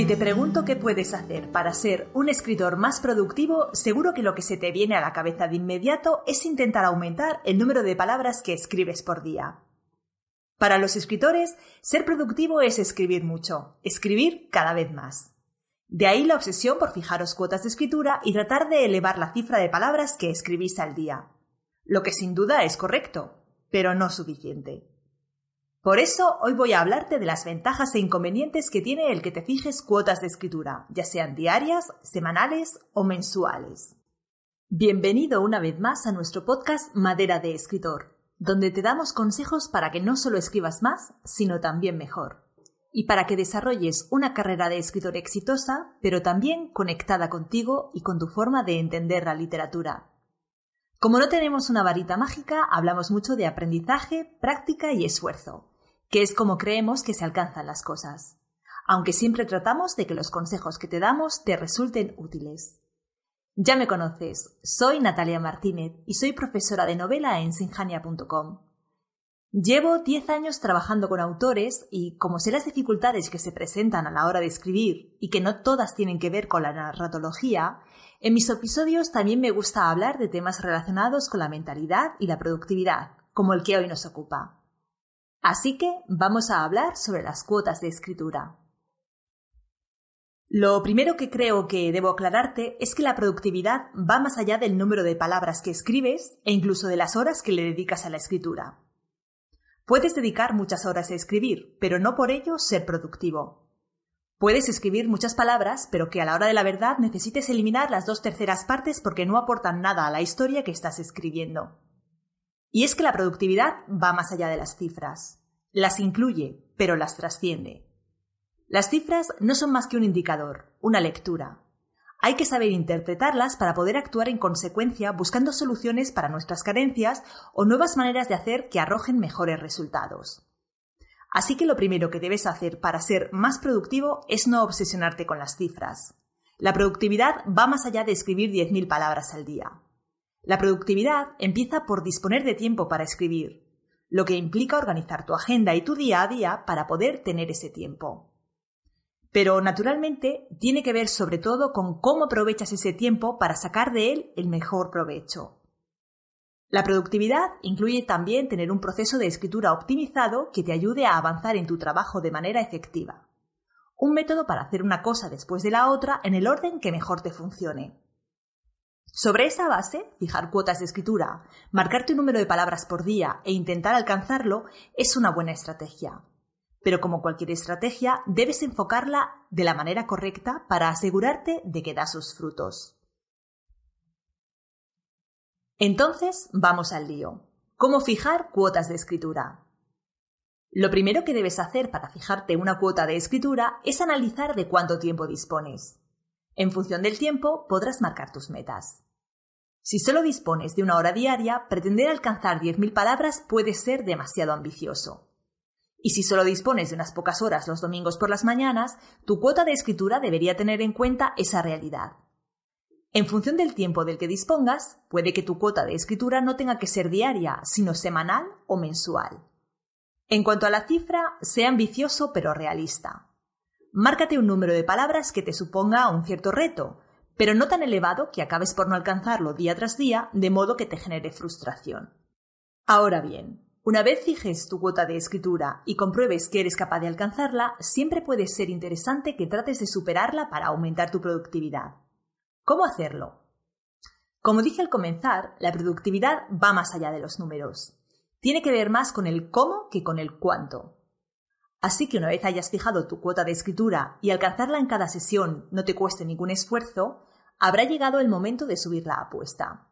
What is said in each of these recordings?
Si te pregunto qué puedes hacer para ser un escritor más productivo, seguro que lo que se te viene a la cabeza de inmediato es intentar aumentar el número de palabras que escribes por día. Para los escritores, ser productivo es escribir mucho, escribir cada vez más. De ahí la obsesión por fijaros cuotas de escritura y tratar de elevar la cifra de palabras que escribís al día. Lo que sin duda es correcto, pero no suficiente. Por eso hoy voy a hablarte de las ventajas e inconvenientes que tiene el que te fijes cuotas de escritura, ya sean diarias, semanales o mensuales. Bienvenido una vez más a nuestro podcast Madera de Escritor, donde te damos consejos para que no solo escribas más, sino también mejor. Y para que desarrolles una carrera de escritor exitosa, pero también conectada contigo y con tu forma de entender la literatura. Como no tenemos una varita mágica, hablamos mucho de aprendizaje, práctica y esfuerzo que es como creemos que se alcanzan las cosas, aunque siempre tratamos de que los consejos que te damos te resulten útiles. Ya me conoces, soy Natalia Martínez y soy profesora de novela en sinjania.com. Llevo 10 años trabajando con autores y, como sé las dificultades que se presentan a la hora de escribir y que no todas tienen que ver con la narratología, en mis episodios también me gusta hablar de temas relacionados con la mentalidad y la productividad, como el que hoy nos ocupa. Así que vamos a hablar sobre las cuotas de escritura. Lo primero que creo que debo aclararte es que la productividad va más allá del número de palabras que escribes e incluso de las horas que le dedicas a la escritura. Puedes dedicar muchas horas a escribir, pero no por ello ser productivo. Puedes escribir muchas palabras, pero que a la hora de la verdad necesites eliminar las dos terceras partes porque no aportan nada a la historia que estás escribiendo. Y es que la productividad va más allá de las cifras. Las incluye, pero las trasciende. Las cifras no son más que un indicador, una lectura. Hay que saber interpretarlas para poder actuar en consecuencia buscando soluciones para nuestras carencias o nuevas maneras de hacer que arrojen mejores resultados. Así que lo primero que debes hacer para ser más productivo es no obsesionarte con las cifras. La productividad va más allá de escribir 10.000 palabras al día. La productividad empieza por disponer de tiempo para escribir, lo que implica organizar tu agenda y tu día a día para poder tener ese tiempo. Pero naturalmente tiene que ver sobre todo con cómo aprovechas ese tiempo para sacar de él el mejor provecho. La productividad incluye también tener un proceso de escritura optimizado que te ayude a avanzar en tu trabajo de manera efectiva. Un método para hacer una cosa después de la otra en el orden que mejor te funcione. Sobre esa base, fijar cuotas de escritura, marcarte un número de palabras por día e intentar alcanzarlo es una buena estrategia. Pero como cualquier estrategia, debes enfocarla de la manera correcta para asegurarte de que da sus frutos. Entonces, vamos al lío. ¿Cómo fijar cuotas de escritura? Lo primero que debes hacer para fijarte una cuota de escritura es analizar de cuánto tiempo dispones. En función del tiempo podrás marcar tus metas. Si solo dispones de una hora diaria, pretender alcanzar 10.000 palabras puede ser demasiado ambicioso. Y si solo dispones de unas pocas horas los domingos por las mañanas, tu cuota de escritura debería tener en cuenta esa realidad. En función del tiempo del que dispongas, puede que tu cuota de escritura no tenga que ser diaria, sino semanal o mensual. En cuanto a la cifra, sea ambicioso pero realista. Márcate un número de palabras que te suponga un cierto reto, pero no tan elevado que acabes por no alcanzarlo día tras día, de modo que te genere frustración. Ahora bien, una vez fijes tu cuota de escritura y compruebes que eres capaz de alcanzarla, siempre puede ser interesante que trates de superarla para aumentar tu productividad. ¿Cómo hacerlo? Como dije al comenzar, la productividad va más allá de los números. Tiene que ver más con el cómo que con el cuánto. Así que una vez hayas fijado tu cuota de escritura y alcanzarla en cada sesión no te cueste ningún esfuerzo, habrá llegado el momento de subir la apuesta.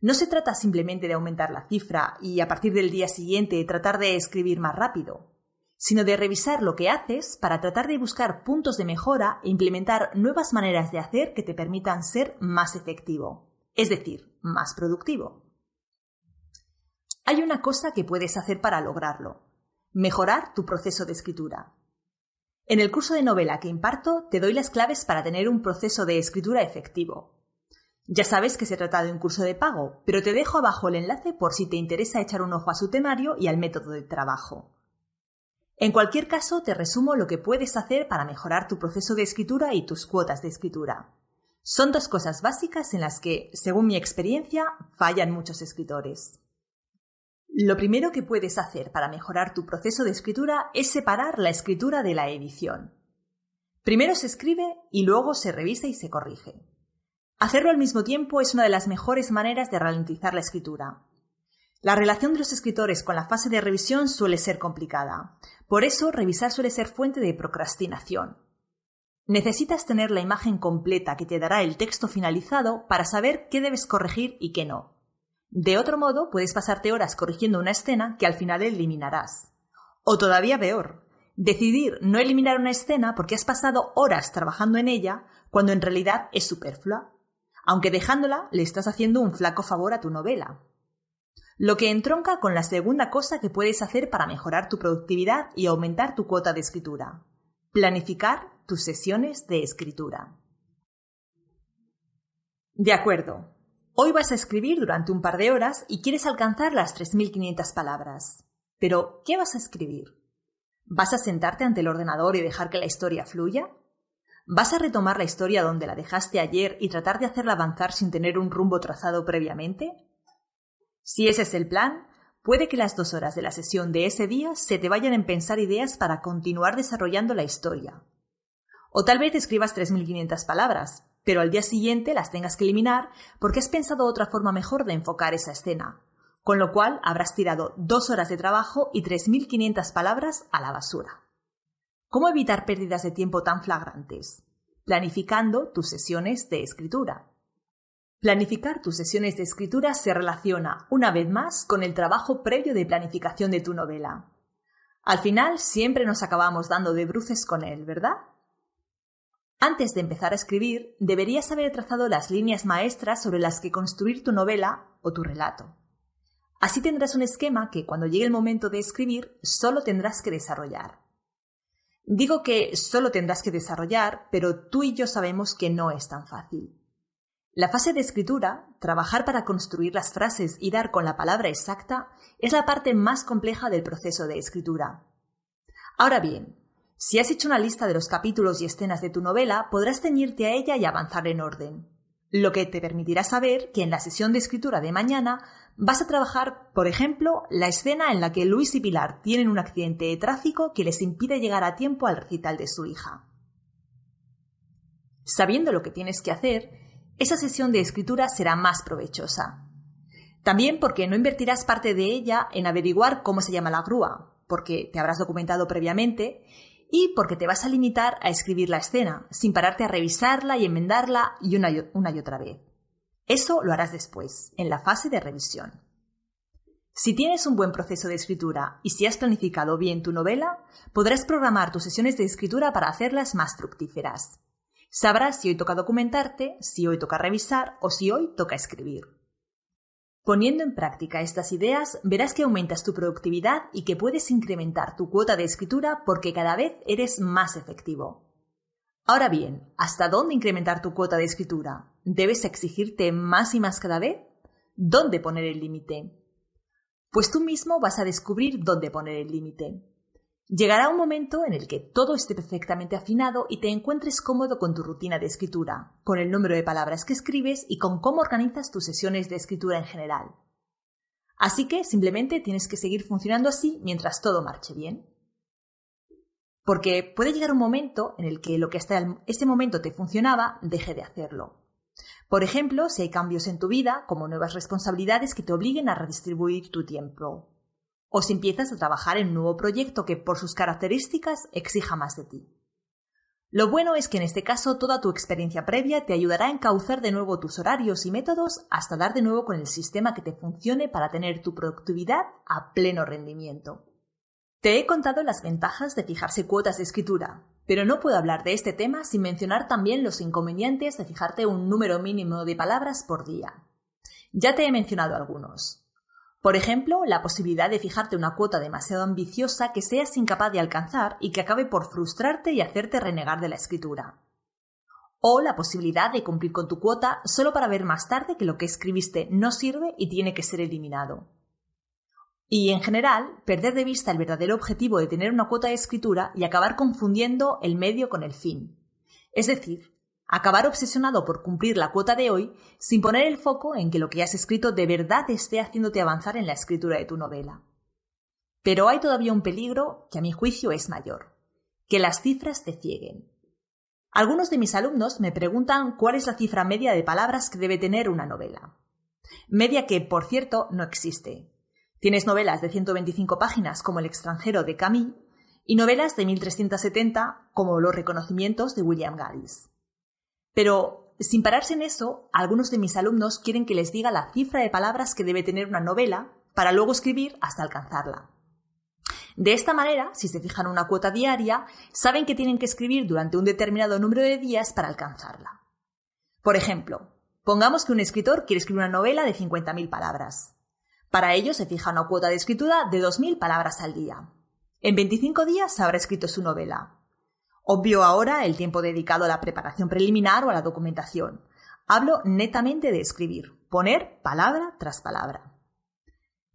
No se trata simplemente de aumentar la cifra y a partir del día siguiente tratar de escribir más rápido, sino de revisar lo que haces para tratar de buscar puntos de mejora e implementar nuevas maneras de hacer que te permitan ser más efectivo, es decir, más productivo. Hay una cosa que puedes hacer para lograrlo, Mejorar tu proceso de escritura. En el curso de novela que imparto te doy las claves para tener un proceso de escritura efectivo. Ya sabes que se trata de un curso de pago, pero te dejo abajo el enlace por si te interesa echar un ojo a su temario y al método de trabajo. En cualquier caso, te resumo lo que puedes hacer para mejorar tu proceso de escritura y tus cuotas de escritura. Son dos cosas básicas en las que, según mi experiencia, fallan muchos escritores. Lo primero que puedes hacer para mejorar tu proceso de escritura es separar la escritura de la edición. Primero se escribe y luego se revisa y se corrige. Hacerlo al mismo tiempo es una de las mejores maneras de ralentizar la escritura. La relación de los escritores con la fase de revisión suele ser complicada. Por eso, revisar suele ser fuente de procrastinación. Necesitas tener la imagen completa que te dará el texto finalizado para saber qué debes corregir y qué no. De otro modo, puedes pasarte horas corrigiendo una escena que al final eliminarás. O todavía peor, decidir no eliminar una escena porque has pasado horas trabajando en ella cuando en realidad es superflua. Aunque dejándola le estás haciendo un flaco favor a tu novela. Lo que entronca con la segunda cosa que puedes hacer para mejorar tu productividad y aumentar tu cuota de escritura. Planificar tus sesiones de escritura. De acuerdo. Hoy vas a escribir durante un par de horas y quieres alcanzar las 3.500 palabras. Pero, ¿qué vas a escribir? ¿Vas a sentarte ante el ordenador y dejar que la historia fluya? ¿Vas a retomar la historia donde la dejaste ayer y tratar de hacerla avanzar sin tener un rumbo trazado previamente? Si ese es el plan, puede que las dos horas de la sesión de ese día se te vayan en pensar ideas para continuar desarrollando la historia. O tal vez escribas 3.500 palabras, pero al día siguiente las tengas que eliminar porque has pensado otra forma mejor de enfocar esa escena, con lo cual habrás tirado dos horas de trabajo y 3.500 palabras a la basura. ¿Cómo evitar pérdidas de tiempo tan flagrantes? Planificando tus sesiones de escritura. Planificar tus sesiones de escritura se relaciona, una vez más, con el trabajo previo de planificación de tu novela. Al final siempre nos acabamos dando de bruces con él, ¿verdad? Antes de empezar a escribir, deberías haber trazado las líneas maestras sobre las que construir tu novela o tu relato. Así tendrás un esquema que cuando llegue el momento de escribir solo tendrás que desarrollar. Digo que solo tendrás que desarrollar, pero tú y yo sabemos que no es tan fácil. La fase de escritura, trabajar para construir las frases y dar con la palabra exacta, es la parte más compleja del proceso de escritura. Ahora bien, si has hecho una lista de los capítulos y escenas de tu novela, podrás ceñirte a ella y avanzar en orden, lo que te permitirá saber que en la sesión de escritura de mañana vas a trabajar, por ejemplo, la escena en la que Luis y Pilar tienen un accidente de tráfico que les impide llegar a tiempo al recital de su hija. Sabiendo lo que tienes que hacer, esa sesión de escritura será más provechosa. También porque no invertirás parte de ella en averiguar cómo se llama la grúa, porque te habrás documentado previamente, y porque te vas a limitar a escribir la escena, sin pararte a revisarla y enmendarla y una, y una y otra vez. Eso lo harás después, en la fase de revisión. Si tienes un buen proceso de escritura y si has planificado bien tu novela, podrás programar tus sesiones de escritura para hacerlas más fructíferas. Sabrás si hoy toca documentarte, si hoy toca revisar o si hoy toca escribir. Poniendo en práctica estas ideas, verás que aumentas tu productividad y que puedes incrementar tu cuota de escritura porque cada vez eres más efectivo. Ahora bien, ¿hasta dónde incrementar tu cuota de escritura? ¿Debes exigirte más y más cada vez? ¿Dónde poner el límite? Pues tú mismo vas a descubrir dónde poner el límite. Llegará un momento en el que todo esté perfectamente afinado y te encuentres cómodo con tu rutina de escritura, con el número de palabras que escribes y con cómo organizas tus sesiones de escritura en general. Así que simplemente tienes que seguir funcionando así mientras todo marche bien. Porque puede llegar un momento en el que lo que hasta ese momento te funcionaba deje de hacerlo. Por ejemplo, si hay cambios en tu vida, como nuevas responsabilidades que te obliguen a redistribuir tu tiempo, o si empiezas a trabajar en un nuevo proyecto que por sus características exija más de ti. Lo bueno es que en este caso toda tu experiencia previa te ayudará a encauzar de nuevo tus horarios y métodos hasta dar de nuevo con el sistema que te funcione para tener tu productividad a pleno rendimiento. Te he contado las ventajas de fijarse cuotas de escritura, pero no puedo hablar de este tema sin mencionar también los inconvenientes de fijarte un número mínimo de palabras por día. Ya te he mencionado algunos. Por ejemplo, la posibilidad de fijarte una cuota demasiado ambiciosa que seas incapaz de alcanzar y que acabe por frustrarte y hacerte renegar de la escritura. O la posibilidad de cumplir con tu cuota solo para ver más tarde que lo que escribiste no sirve y tiene que ser eliminado. Y en general, perder de vista el verdadero objetivo de tener una cuota de escritura y acabar confundiendo el medio con el fin. Es decir, acabar obsesionado por cumplir la cuota de hoy sin poner el foco en que lo que has escrito de verdad esté haciéndote avanzar en la escritura de tu novela. Pero hay todavía un peligro que a mi juicio es mayor, que las cifras te cieguen. Algunos de mis alumnos me preguntan cuál es la cifra media de palabras que debe tener una novela. Media que, por cierto, no existe. Tienes novelas de 125 páginas como El extranjero de Camille y novelas de 1370 como Los reconocimientos de William Gallis. Pero, sin pararse en eso, algunos de mis alumnos quieren que les diga la cifra de palabras que debe tener una novela para luego escribir hasta alcanzarla. De esta manera, si se fijan una cuota diaria, saben que tienen que escribir durante un determinado número de días para alcanzarla. Por ejemplo, pongamos que un escritor quiere escribir una novela de 50.000 palabras. Para ello se fija una cuota de escritura de 2.000 palabras al día. En 25 días habrá escrito su novela. Obvio ahora el tiempo dedicado a la preparación preliminar o a la documentación. Hablo netamente de escribir, poner palabra tras palabra.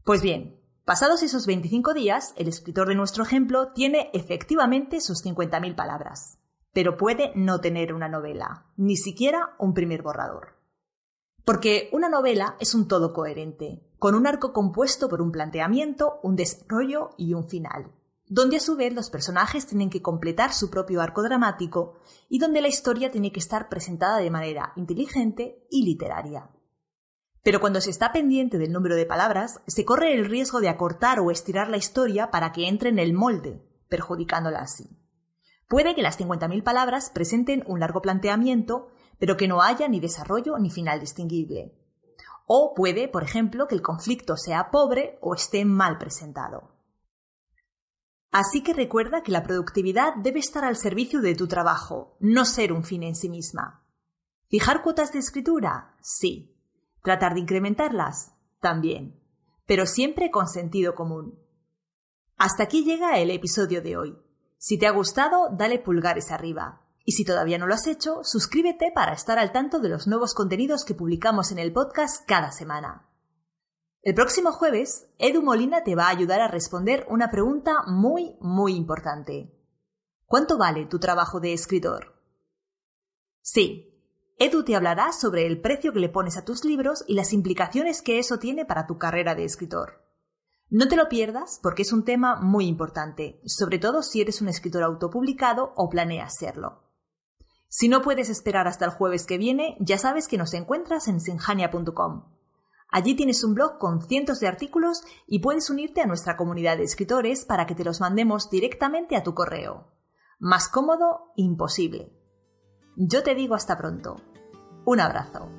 Pues bien, pasados esos 25 días, el escritor de nuestro ejemplo tiene efectivamente sus 50.000 palabras, pero puede no tener una novela, ni siquiera un primer borrador. Porque una novela es un todo coherente, con un arco compuesto por un planteamiento, un desarrollo y un final donde a su vez los personajes tienen que completar su propio arco dramático y donde la historia tiene que estar presentada de manera inteligente y literaria. Pero cuando se está pendiente del número de palabras, se corre el riesgo de acortar o estirar la historia para que entre en el molde, perjudicándola así. Puede que las 50.000 palabras presenten un largo planteamiento, pero que no haya ni desarrollo ni final distinguible. O puede, por ejemplo, que el conflicto sea pobre o esté mal presentado. Así que recuerda que la productividad debe estar al servicio de tu trabajo, no ser un fin en sí misma. ¿Fijar cuotas de escritura? Sí. ¿Tratar de incrementarlas? También. Pero siempre con sentido común. Hasta aquí llega el episodio de hoy. Si te ha gustado, dale pulgares arriba. Y si todavía no lo has hecho, suscríbete para estar al tanto de los nuevos contenidos que publicamos en el podcast cada semana. El próximo jueves, Edu Molina te va a ayudar a responder una pregunta muy, muy importante. ¿Cuánto vale tu trabajo de escritor? Sí, Edu te hablará sobre el precio que le pones a tus libros y las implicaciones que eso tiene para tu carrera de escritor. No te lo pierdas porque es un tema muy importante, sobre todo si eres un escritor autopublicado o planeas serlo. Si no puedes esperar hasta el jueves que viene, ya sabes que nos encuentras en sinjania.com. Allí tienes un blog con cientos de artículos y puedes unirte a nuestra comunidad de escritores para que te los mandemos directamente a tu correo. Más cómodo, imposible. Yo te digo hasta pronto. Un abrazo.